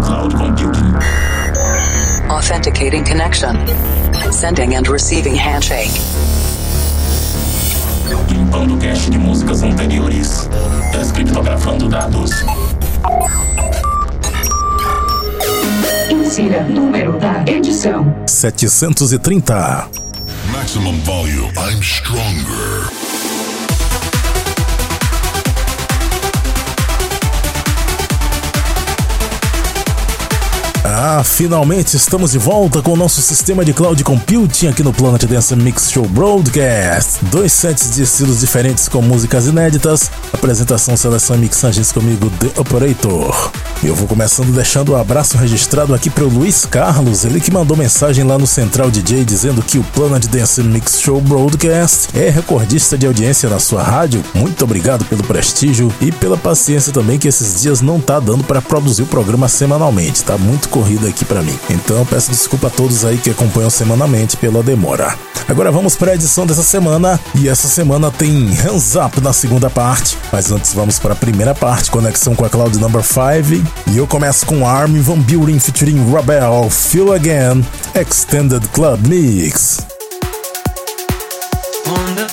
cloud computing. Authenticating connection. Sending and receiving handshake. Limpando cache de músicas anteriores. Descriptografando dados. Insira número da edição. 730. Maximum volume. I'm stronger. Ah, finalmente estamos de volta com o nosso sistema de cloud computing aqui no Planet Dance Mix Show Broadcast. Dois sets de estilos diferentes com músicas inéditas, apresentação, seleção e mixagens comigo, The Operator. Eu vou começando deixando o um abraço registrado aqui para o Luiz Carlos, ele que mandou mensagem lá no Central DJ dizendo que o Planet Dance Mix Show Broadcast é recordista de audiência na sua rádio. Muito obrigado pelo prestígio e pela paciência também que esses dias não tá dando para produzir o programa semanalmente, tá muito corrida aqui para mim. Então peço desculpa a todos aí que acompanham semanalmente pela demora. Agora vamos para a edição dessa semana e essa semana tem Hands Up na segunda parte, mas antes vamos para a primeira parte, conexão com a Cloud Number 5 e eu começo com Armin Van Buren featuring Rebel Feel Again Extended Club Mix. Wonder,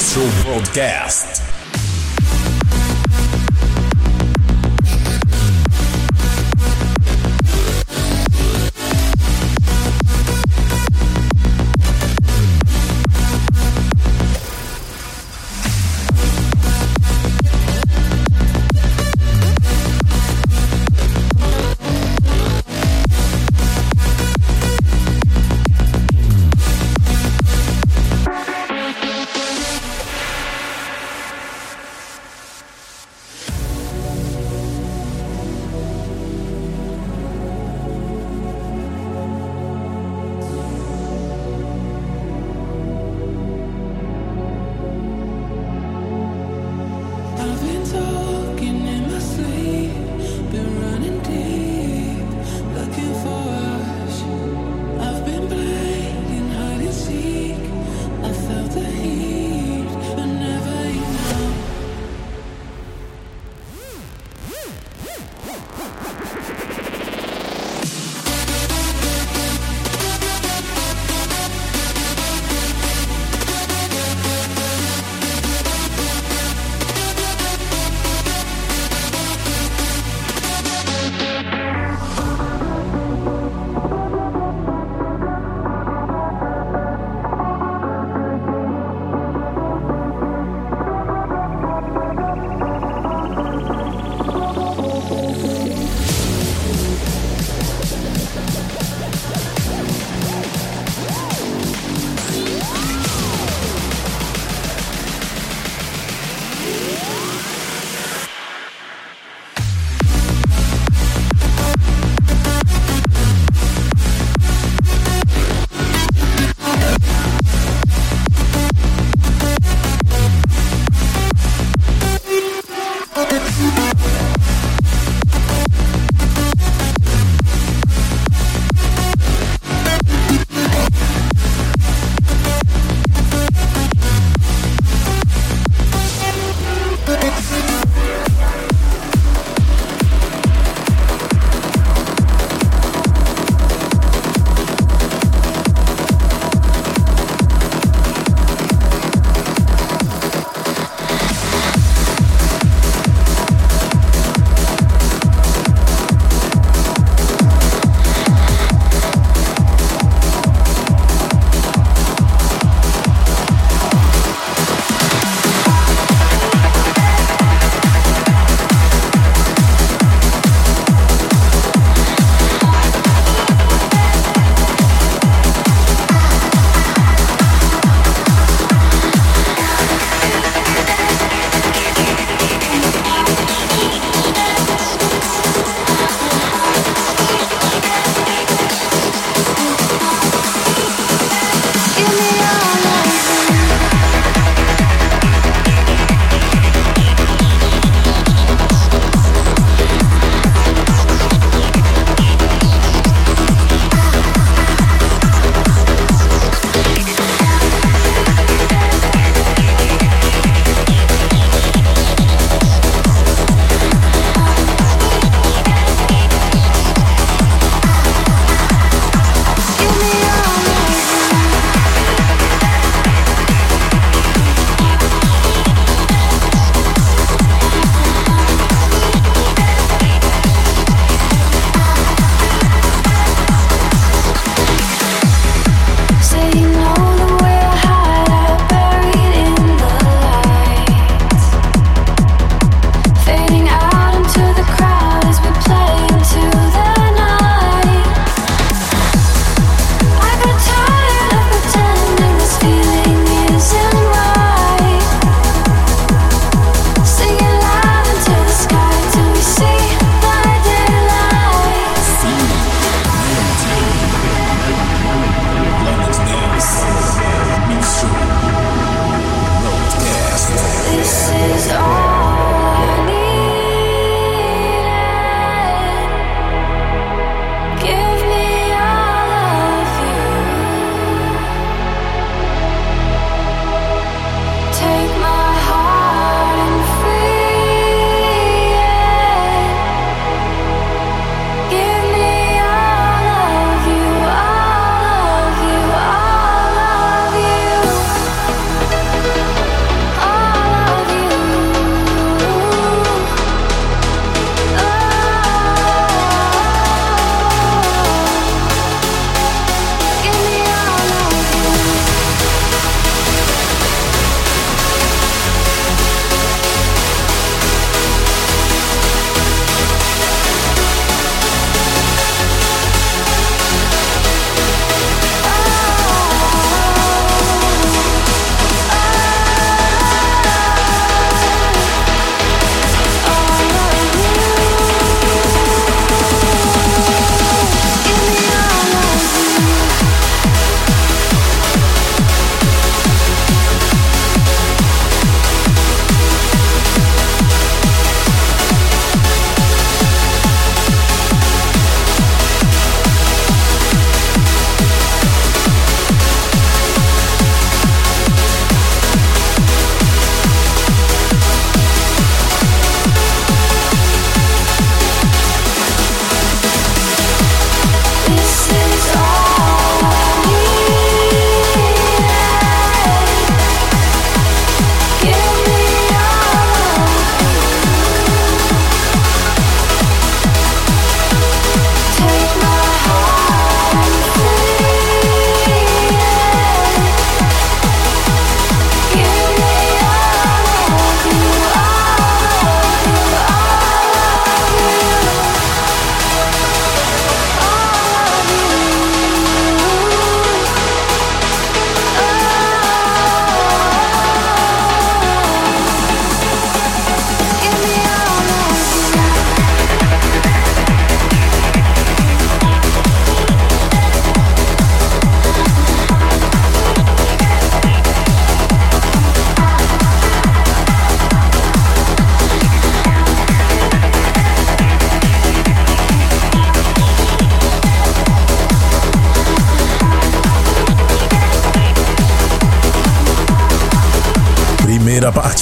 Dance Mix Show Broadcast.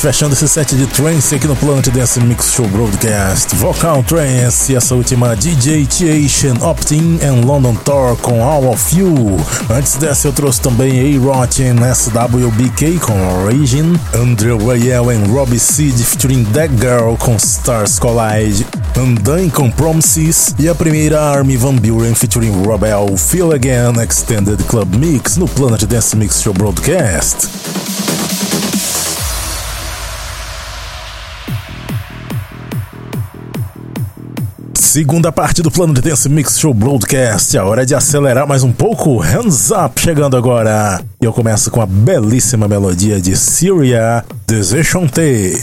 Fechando esse set de trance aqui no Planet Dance Mix Show Broadcast. Vocal Trance e essa última DJ Tation Optin and London Tour com All of You. Antes dessa eu trouxe também A-Rotten SWBK com Origin, Andrew Rayel and Robbie Seed featuring That Girl com Stars Collide, Undying com Promises e a primeira Army Van Buren featuring Rebel Feel Again Extended Club Mix no Planet Dance Mix Show Broadcast. Segunda parte do plano de Dance Mix Show Broadcast. A hora de acelerar mais um pouco. Hands Up chegando agora. E eu começo com a belíssima melodia de Syria, Desenchanté.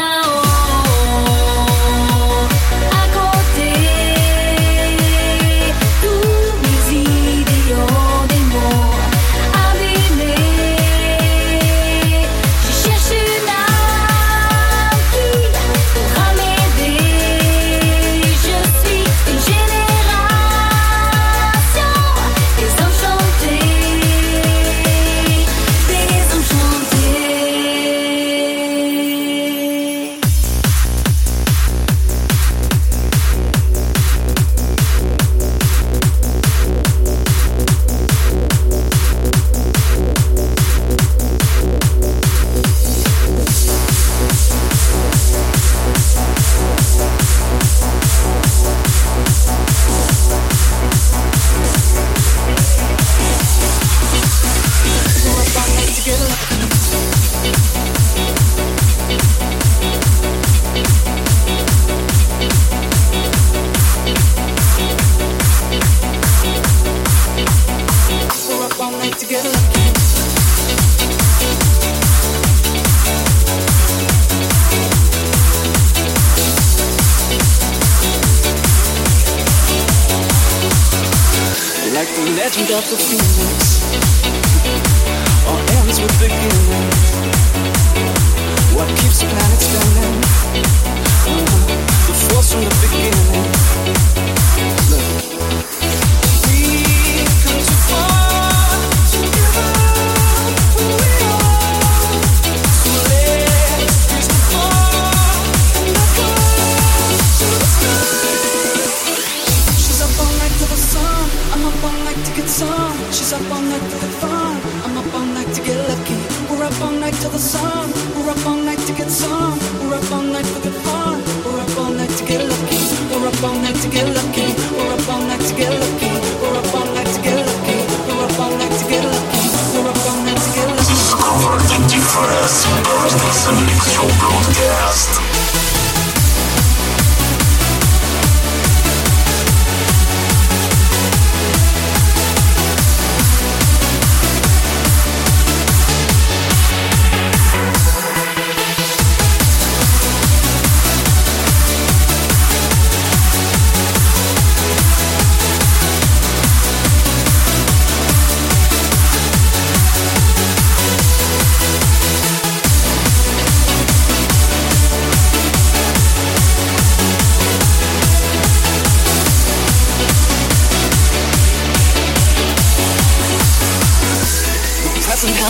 love to feel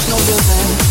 no building.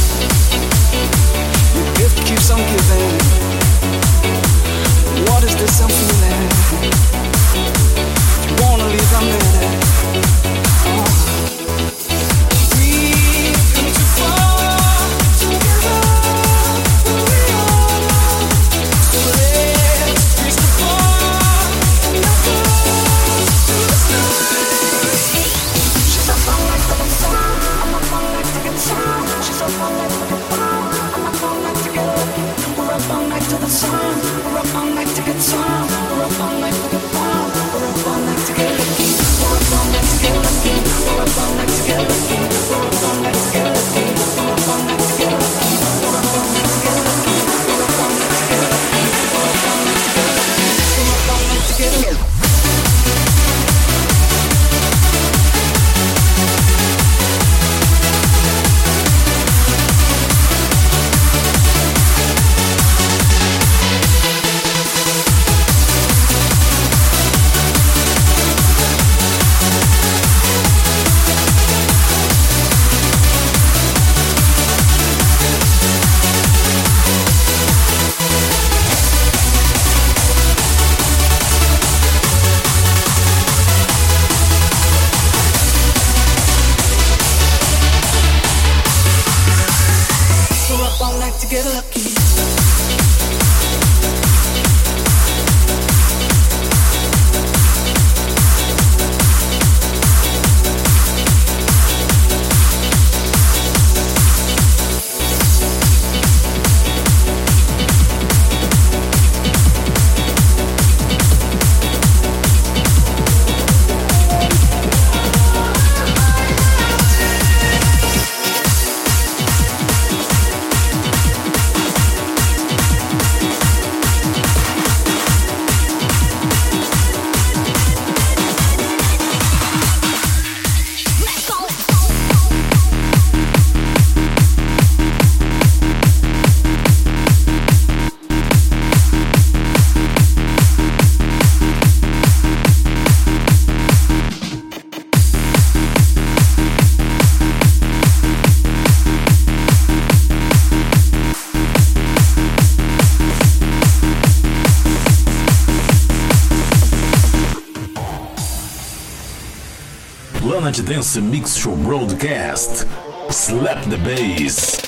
Dance Mix Show broadcast. Slap the bass.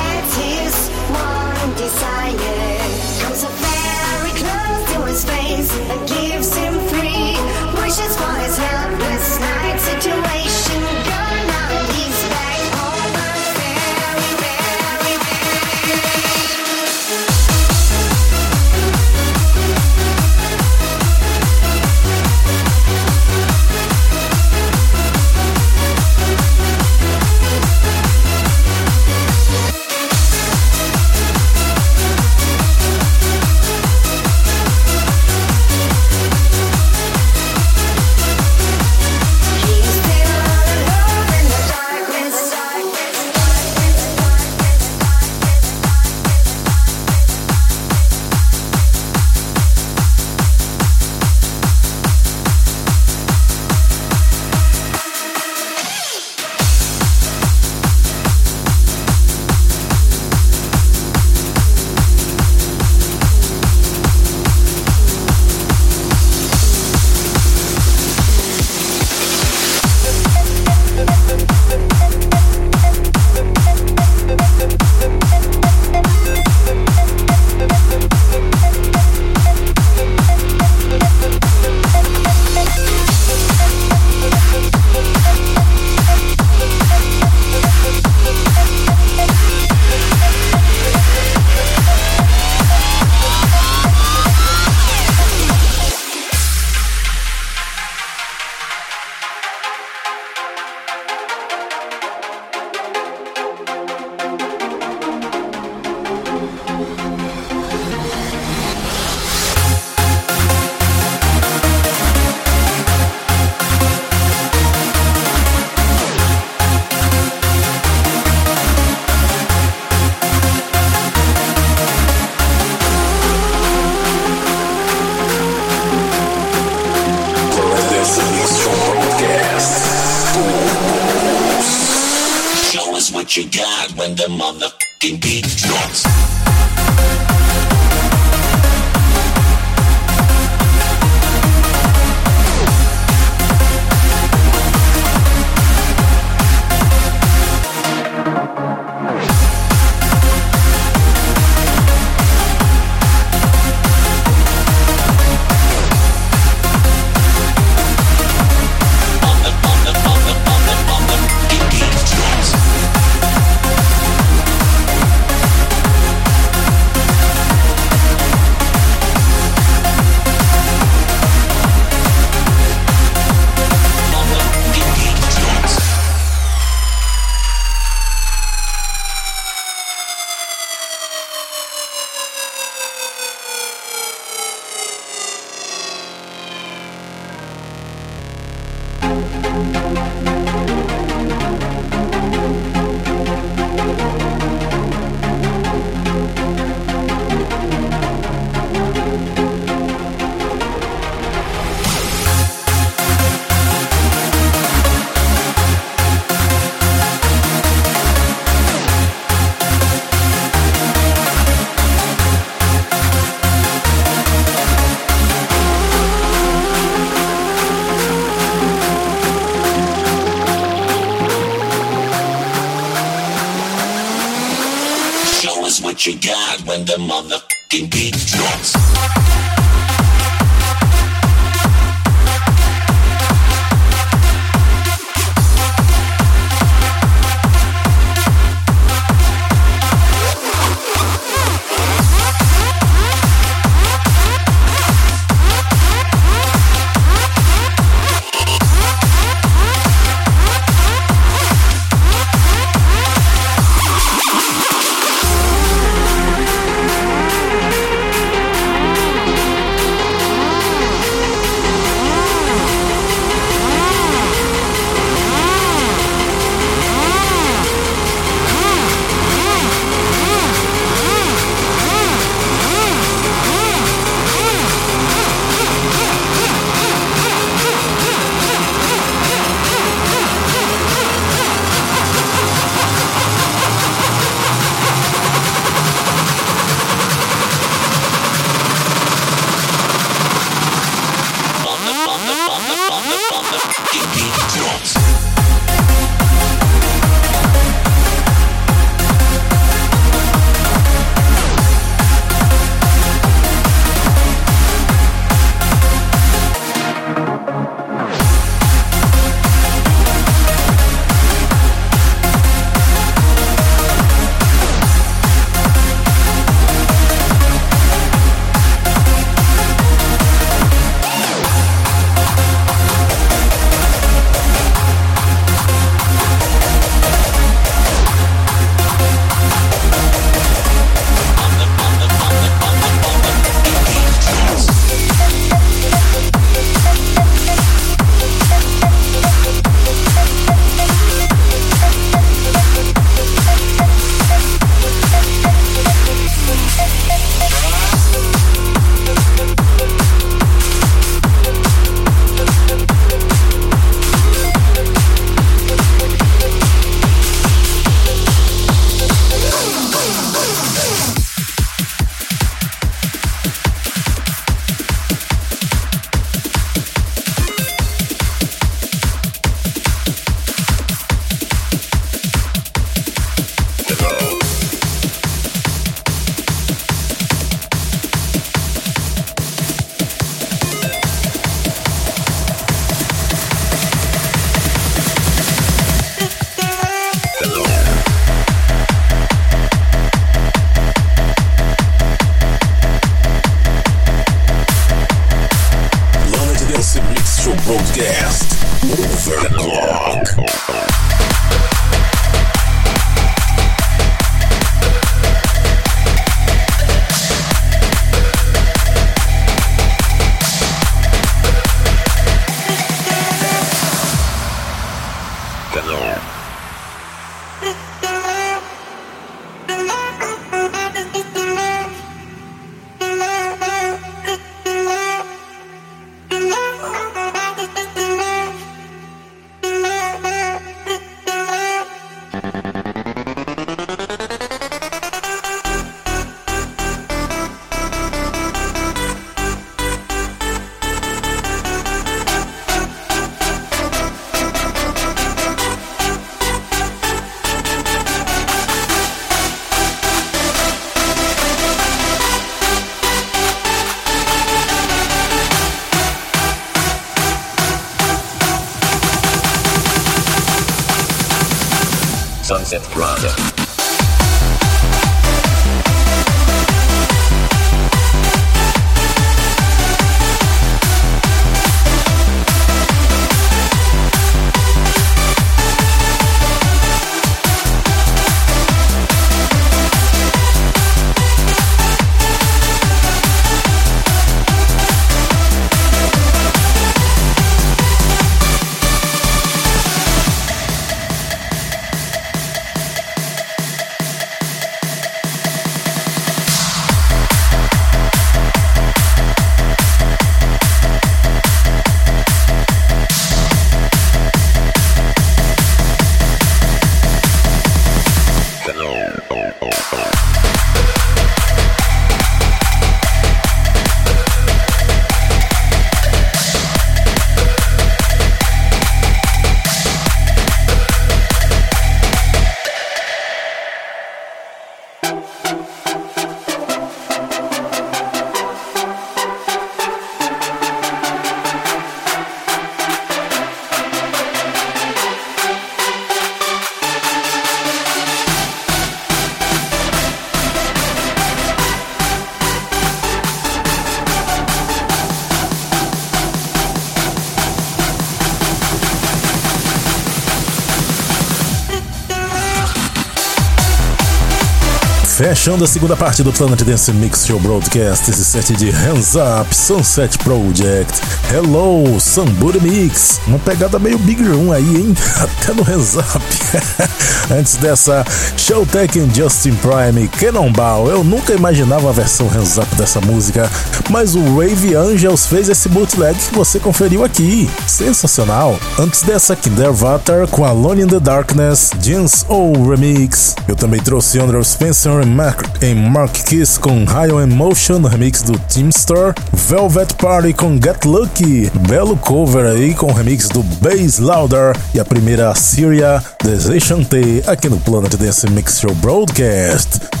Fechando a segunda parte do Planet Dance Mix Show Broadcast, esse set de Hands Up, Sunset Project, Hello, Somebody Mix, uma pegada meio Big Room aí, hein? Até no Hands Up. Antes dessa, Showtech and Justin Prime, Cannonball. Eu nunca imaginava a versão Hands Up dessa música, mas o Wave Angels fez esse bootleg que você conferiu aqui. Sensacional. Antes dessa, Kinder Vatar com Alone in the Darkness, Jeans O Remix. Eu também trouxe Andrew Spencer e Mark, Kiss com High on Emotion, remix do Teamster. Velvet Party com Get Lucky. Belo cover aí com remix do Bass Louder. E a primeira Syria, Desechante, aqui no Planet Dance Mix Show Broadcast.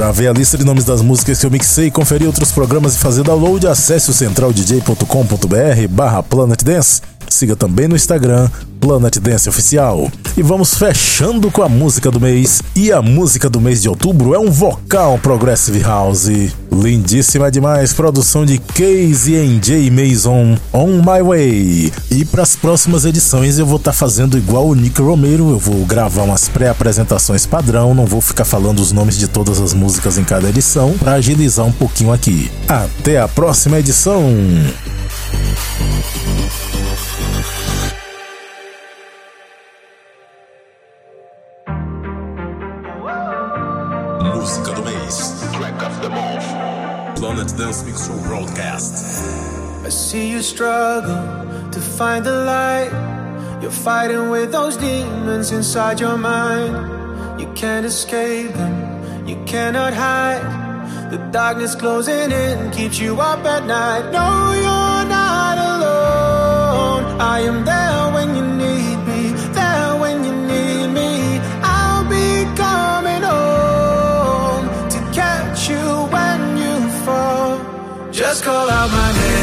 Para ver a lista de nomes das músicas que eu mixei, conferir outros programas e fazer download, acesse o centraldj.com.br barra Planet Dance. Siga também no Instagram, Planet Dance Oficial. E vamos fechando com a música do mês. E a música do mês de outubro é um vocal Progressive House. Lindíssima demais, produção de Casey and J Mason, On My Way. E para as próximas edições eu vou estar tá fazendo igual o Nick Romero, eu vou gravar umas pré-apresentações padrão, não vou ficar falando os nomes de todas as músicas em cada edição, para agilizar um pouquinho aqui. Até a próxima edição! Show Broadcast. I see you struggle to find the light. You're fighting with those demons inside your mind. You can't escape them, you cannot hide. The darkness closing in keeps you up at night. No, you're not alone. I am there when you Just call out my name